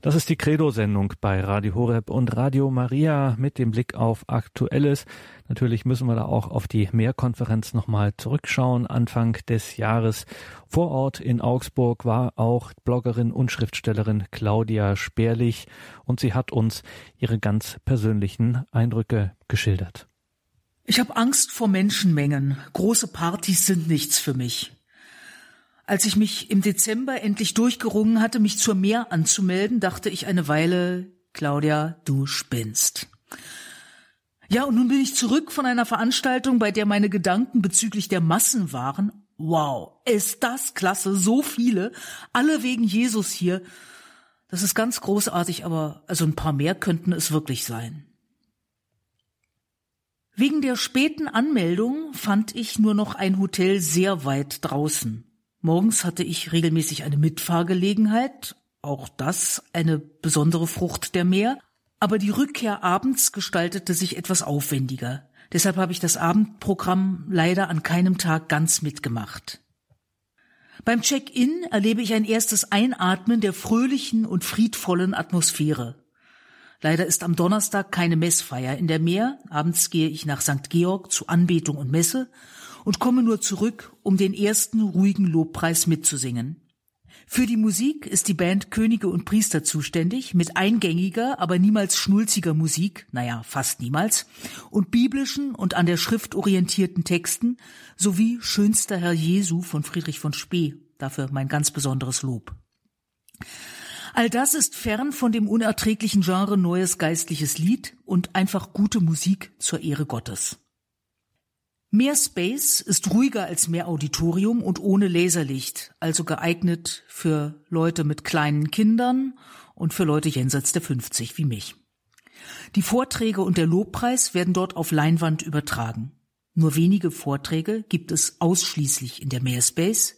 Das ist die Credo-Sendung bei Radio Horeb und Radio Maria mit dem Blick auf Aktuelles. Natürlich müssen wir da auch auf die Mehrkonferenz nochmal zurückschauen. Anfang des Jahres vor Ort in Augsburg war auch Bloggerin und Schriftstellerin Claudia Sperlich und sie hat uns ihre ganz persönlichen Eindrücke geschildert. Ich habe Angst vor Menschenmengen. Große Partys sind nichts für mich. Als ich mich im Dezember endlich durchgerungen hatte, mich zur Meer anzumelden, dachte ich eine Weile, Claudia, du spinnst. Ja, und nun bin ich zurück von einer Veranstaltung, bei der meine Gedanken bezüglich der Massen waren. Wow, ist das klasse, so viele, alle wegen Jesus hier. Das ist ganz großartig, aber also ein paar mehr könnten es wirklich sein. Wegen der späten Anmeldung fand ich nur noch ein Hotel sehr weit draußen. Morgens hatte ich regelmäßig eine Mitfahrgelegenheit, auch das eine besondere Frucht der Meer, aber die Rückkehr abends gestaltete sich etwas aufwendiger. Deshalb habe ich das Abendprogramm leider an keinem Tag ganz mitgemacht. Beim Check-in erlebe ich ein erstes Einatmen der fröhlichen und friedvollen Atmosphäre. Leider ist am Donnerstag keine Messfeier in der Meer. Abends gehe ich nach St. Georg zu Anbetung und Messe und komme nur zurück, um den ersten ruhigen Lobpreis mitzusingen. Für die Musik ist die Band Könige und Priester zuständig, mit eingängiger, aber niemals schnulziger Musik, naja, fast niemals, und biblischen und an der Schrift orientierten Texten, sowie Schönster Herr Jesu von Friedrich von Spee, dafür mein ganz besonderes Lob. All das ist fern von dem unerträglichen Genre neues geistliches Lied und einfach gute Musik zur Ehre Gottes. Mehr Space ist ruhiger als mehr Auditorium und ohne Laserlicht, also geeignet für Leute mit kleinen Kindern und für Leute jenseits der 50 wie mich. Die Vorträge und der Lobpreis werden dort auf Leinwand übertragen. Nur wenige Vorträge gibt es ausschließlich in der Mehrspace,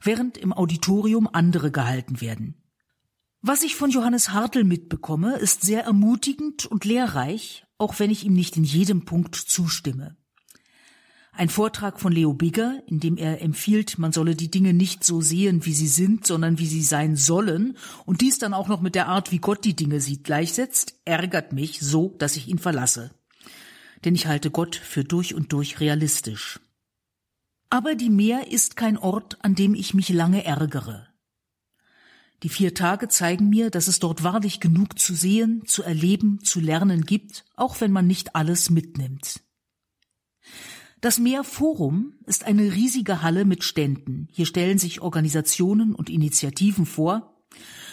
während im Auditorium andere gehalten werden. Was ich von Johannes Hartl mitbekomme, ist sehr ermutigend und lehrreich, auch wenn ich ihm nicht in jedem Punkt zustimme. Ein Vortrag von Leo Bigger, in dem er empfiehlt, man solle die Dinge nicht so sehen, wie sie sind, sondern wie sie sein sollen, und dies dann auch noch mit der Art, wie Gott die Dinge sieht, gleichsetzt, ärgert mich so, dass ich ihn verlasse. Denn ich halte Gott für durch und durch realistisch. Aber die Meer ist kein Ort, an dem ich mich lange ärgere. Die vier Tage zeigen mir, dass es dort wahrlich genug zu sehen, zu erleben, zu lernen gibt, auch wenn man nicht alles mitnimmt. Das Meerforum ist eine riesige Halle mit Ständen. Hier stellen sich Organisationen und Initiativen vor.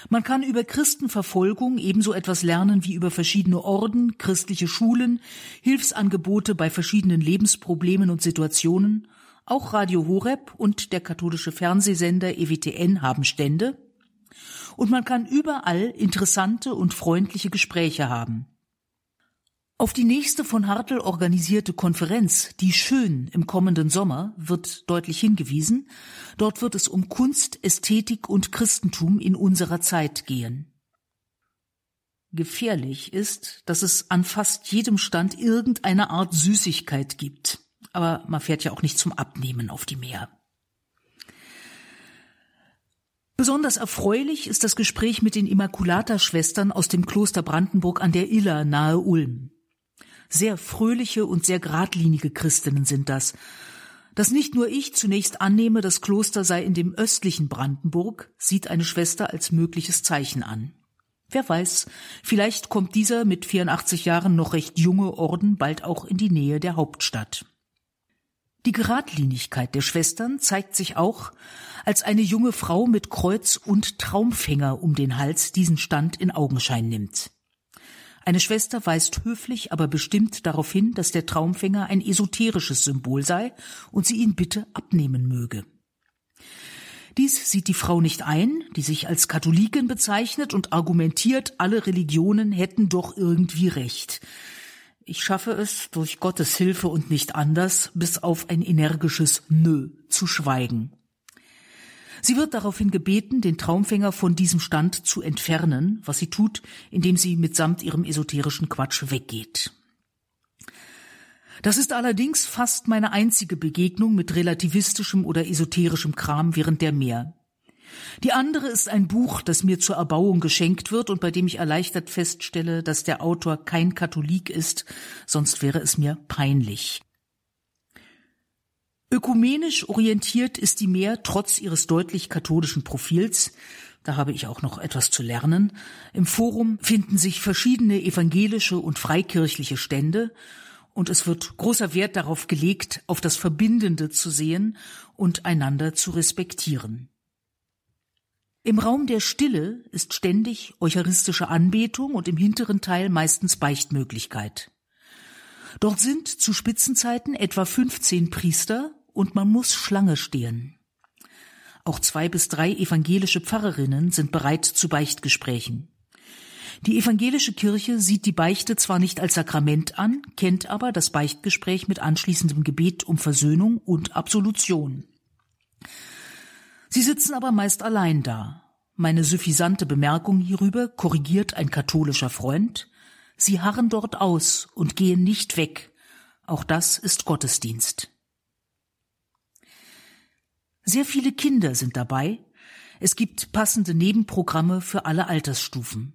Man kann über Christenverfolgung ebenso etwas lernen wie über verschiedene Orden, christliche Schulen, Hilfsangebote bei verschiedenen Lebensproblemen und Situationen. Auch Radio Horeb und der katholische Fernsehsender EWTN haben Stände. Und man kann überall interessante und freundliche Gespräche haben. Auf die nächste von Hartl organisierte Konferenz, die Schön im kommenden Sommer, wird deutlich hingewiesen. Dort wird es um Kunst, Ästhetik und Christentum in unserer Zeit gehen. Gefährlich ist, dass es an fast jedem Stand irgendeine Art Süßigkeit gibt. Aber man fährt ja auch nicht zum Abnehmen auf die Meer. Besonders erfreulich ist das Gespräch mit den Immaculata-Schwestern aus dem Kloster Brandenburg an der Iller nahe Ulm. Sehr fröhliche und sehr geradlinige Christinnen sind das. Dass nicht nur ich zunächst annehme, das Kloster sei in dem östlichen Brandenburg, sieht eine Schwester als mögliches Zeichen an. Wer weiß, vielleicht kommt dieser mit 84 Jahren noch recht junge Orden bald auch in die Nähe der Hauptstadt. Die Geradlinigkeit der Schwestern zeigt sich auch, als eine junge Frau mit Kreuz und Traumfänger um den Hals diesen Stand in Augenschein nimmt. Eine Schwester weist höflich, aber bestimmt darauf hin, dass der Traumfänger ein esoterisches Symbol sei und sie ihn bitte abnehmen möge. Dies sieht die Frau nicht ein, die sich als Katholikin bezeichnet und argumentiert, alle Religionen hätten doch irgendwie recht. Ich schaffe es, durch Gottes Hilfe und nicht anders, bis auf ein energisches Nö zu schweigen. Sie wird daraufhin gebeten, den Traumfänger von diesem Stand zu entfernen, was sie tut, indem sie mitsamt ihrem esoterischen Quatsch weggeht. Das ist allerdings fast meine einzige Begegnung mit relativistischem oder esoterischem Kram während der Meer. Die andere ist ein Buch, das mir zur Erbauung geschenkt wird und bei dem ich erleichtert feststelle, dass der Autor kein Katholik ist, sonst wäre es mir peinlich. Ökumenisch orientiert ist die Meer trotz ihres deutlich katholischen Profils. Da habe ich auch noch etwas zu lernen. Im Forum finden sich verschiedene evangelische und freikirchliche Stände und es wird großer Wert darauf gelegt, auf das Verbindende zu sehen und einander zu respektieren. Im Raum der Stille ist ständig eucharistische Anbetung und im hinteren Teil meistens Beichtmöglichkeit. Dort sind zu Spitzenzeiten etwa 15 Priester und man muss Schlange stehen. Auch zwei bis drei evangelische Pfarrerinnen sind bereit zu Beichtgesprächen. Die evangelische Kirche sieht die Beichte zwar nicht als Sakrament an, kennt aber das Beichtgespräch mit anschließendem Gebet um Versöhnung und Absolution. Sie sitzen aber meist allein da. Meine suffisante Bemerkung hierüber korrigiert ein katholischer Freund. Sie harren dort aus und gehen nicht weg. Auch das ist Gottesdienst. Sehr viele Kinder sind dabei. Es gibt passende Nebenprogramme für alle Altersstufen.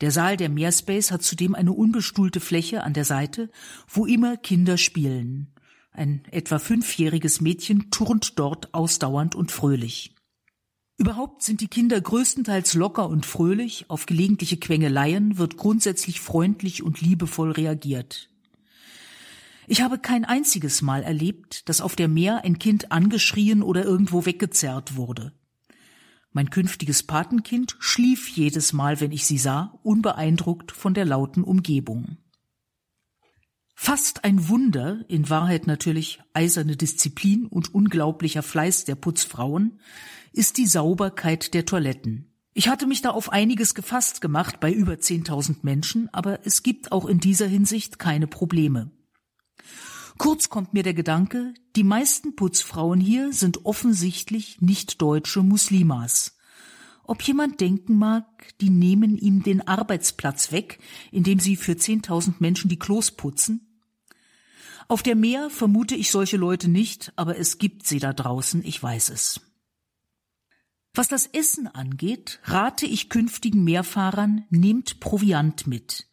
Der Saal der Meerspace hat zudem eine unbestuhlte Fläche an der Seite, wo immer Kinder spielen. Ein etwa fünfjähriges Mädchen turnt dort ausdauernd und fröhlich. Überhaupt sind die Kinder größtenteils locker und fröhlich, auf gelegentliche Quengeleien wird grundsätzlich freundlich und liebevoll reagiert. Ich habe kein einziges Mal erlebt, dass auf der Meer ein Kind angeschrien oder irgendwo weggezerrt wurde. Mein künftiges Patenkind schlief jedes Mal, wenn ich sie sah, unbeeindruckt von der lauten Umgebung. Fast ein Wunder, in Wahrheit natürlich eiserne Disziplin und unglaublicher Fleiß der Putzfrauen, ist die Sauberkeit der Toiletten. Ich hatte mich da auf einiges gefasst gemacht bei über 10.000 Menschen, aber es gibt auch in dieser Hinsicht keine Probleme. Kurz kommt mir der Gedanke, die meisten Putzfrauen hier sind offensichtlich nicht deutsche Muslimas. Ob jemand denken mag, die nehmen ihm den Arbeitsplatz weg, indem sie für 10.000 Menschen die Klos putzen? Auf der Meer vermute ich solche Leute nicht, aber es gibt sie da draußen, ich weiß es. Was das Essen angeht, rate ich künftigen Meerfahrern, nehmt Proviant mit.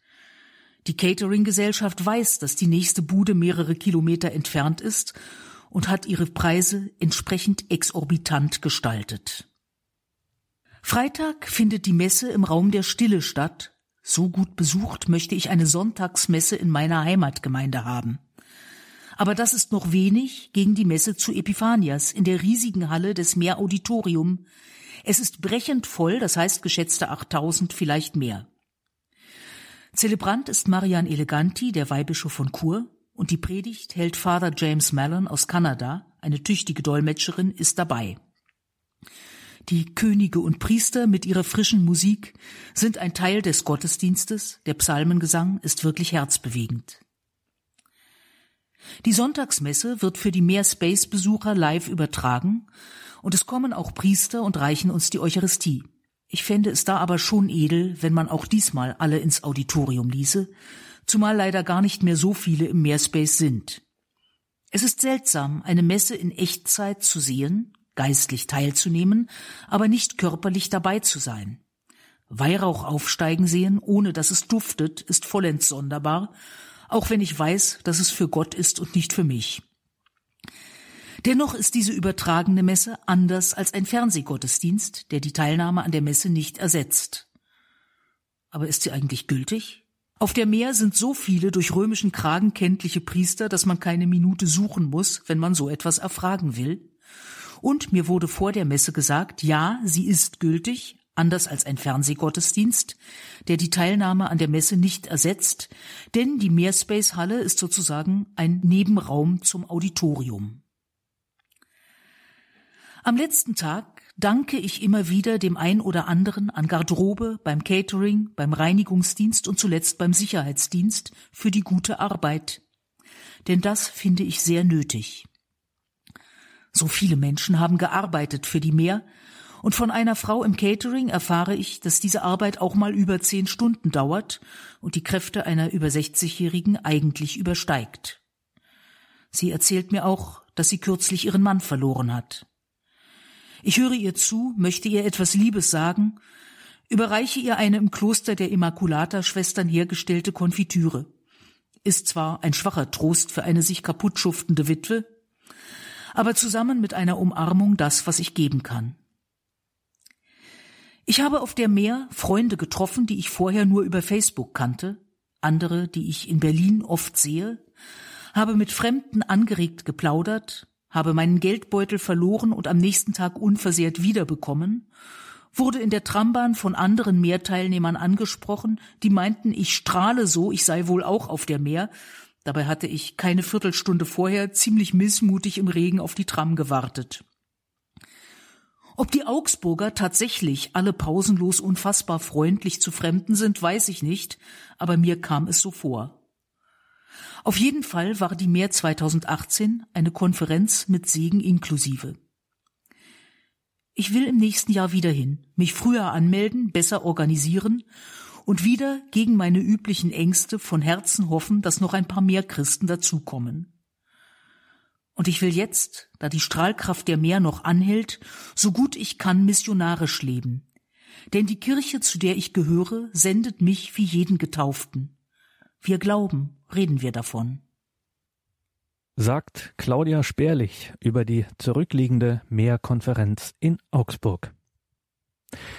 Die Catering-Gesellschaft weiß, dass die nächste Bude mehrere Kilometer entfernt ist und hat ihre Preise entsprechend exorbitant gestaltet. Freitag findet die Messe im Raum der Stille statt. So gut besucht möchte ich eine Sonntagsmesse in meiner Heimatgemeinde haben. Aber das ist noch wenig gegen die Messe zu Epiphanias in der riesigen Halle des Meerauditorium. Es ist brechend voll, das heißt geschätzte 8000, vielleicht mehr. Zelebrant ist Marian Eleganti, der Weihbischof von Chur, und die Predigt hält Father James Mallon aus Kanada, eine tüchtige Dolmetscherin, ist dabei. Die Könige und Priester mit ihrer frischen Musik sind ein Teil des Gottesdienstes, der Psalmengesang ist wirklich herzbewegend. Die Sonntagsmesse wird für die Meerspace-Besucher live übertragen und es kommen auch Priester und reichen uns die Eucharistie. Ich fände es da aber schon edel, wenn man auch diesmal alle ins Auditorium ließe, zumal leider gar nicht mehr so viele im Meerspace sind. Es ist seltsam, eine Messe in Echtzeit zu sehen, geistlich teilzunehmen, aber nicht körperlich dabei zu sein. Weihrauch aufsteigen sehen, ohne dass es duftet, ist vollends sonderbar, auch wenn ich weiß, dass es für Gott ist und nicht für mich. Dennoch ist diese übertragene Messe anders als ein Fernsehgottesdienst, der die Teilnahme an der Messe nicht ersetzt. Aber ist sie eigentlich gültig? Auf der Meer sind so viele durch römischen Kragen kenntliche Priester, dass man keine Minute suchen muss, wenn man so etwas erfragen will. Und mir wurde vor der Messe gesagt, ja, sie ist gültig, anders als ein Fernsehgottesdienst, der die Teilnahme an der Messe nicht ersetzt, denn die Meerspace-Halle ist sozusagen ein Nebenraum zum Auditorium. Am letzten Tag danke ich immer wieder dem ein oder anderen an Garderobe, beim Catering, beim Reinigungsdienst und zuletzt beim Sicherheitsdienst für die gute Arbeit. Denn das finde ich sehr nötig. So viele Menschen haben gearbeitet für die Meer, und von einer Frau im Catering erfahre ich, dass diese Arbeit auch mal über zehn Stunden dauert und die Kräfte einer über 60-Jährigen eigentlich übersteigt. Sie erzählt mir auch, dass sie kürzlich ihren Mann verloren hat. Ich höre ihr zu, möchte ihr etwas Liebes sagen, überreiche ihr eine im Kloster der Immaculata-Schwestern hergestellte Konfitüre. Ist zwar ein schwacher Trost für eine sich kaputt schuftende Witwe, aber zusammen mit einer Umarmung das, was ich geben kann. Ich habe auf der Meer Freunde getroffen, die ich vorher nur über Facebook kannte, andere, die ich in Berlin oft sehe, habe mit Fremden angeregt geplaudert, habe meinen Geldbeutel verloren und am nächsten Tag unversehrt wiederbekommen, wurde in der Trambahn von anderen Meerteilnehmern angesprochen, die meinten, ich strahle so, ich sei wohl auch auf der Meer, Dabei hatte ich keine Viertelstunde vorher ziemlich missmutig im Regen auf die Tram gewartet. Ob die Augsburger tatsächlich alle pausenlos unfassbar freundlich zu Fremden sind, weiß ich nicht, aber mir kam es so vor. Auf jeden Fall war die Mehr 2018 eine Konferenz mit Segen inklusive. Ich will im nächsten Jahr wieder hin, mich früher anmelden, besser organisieren und wieder gegen meine üblichen Ängste von Herzen hoffen, dass noch ein paar mehr Christen dazukommen. Und ich will jetzt, da die Strahlkraft der Meer noch anhält, so gut ich kann missionarisch leben. Denn die Kirche, zu der ich gehöre, sendet mich wie jeden Getauften. Wir glauben, reden wir davon. Sagt Claudia Sperlich über die zurückliegende Meerkonferenz in Augsburg.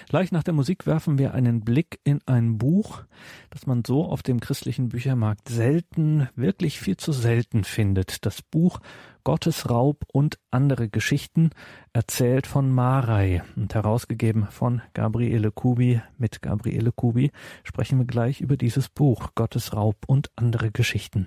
Gleich nach der Musik werfen wir einen Blick in ein Buch, das man so auf dem christlichen Büchermarkt selten, wirklich viel zu selten findet. Das Buch Gottesraub und andere Geschichten, erzählt von Marei und herausgegeben von Gabriele Kubi. Mit Gabriele Kubi sprechen wir gleich über dieses Buch Gottesraub und andere Geschichten.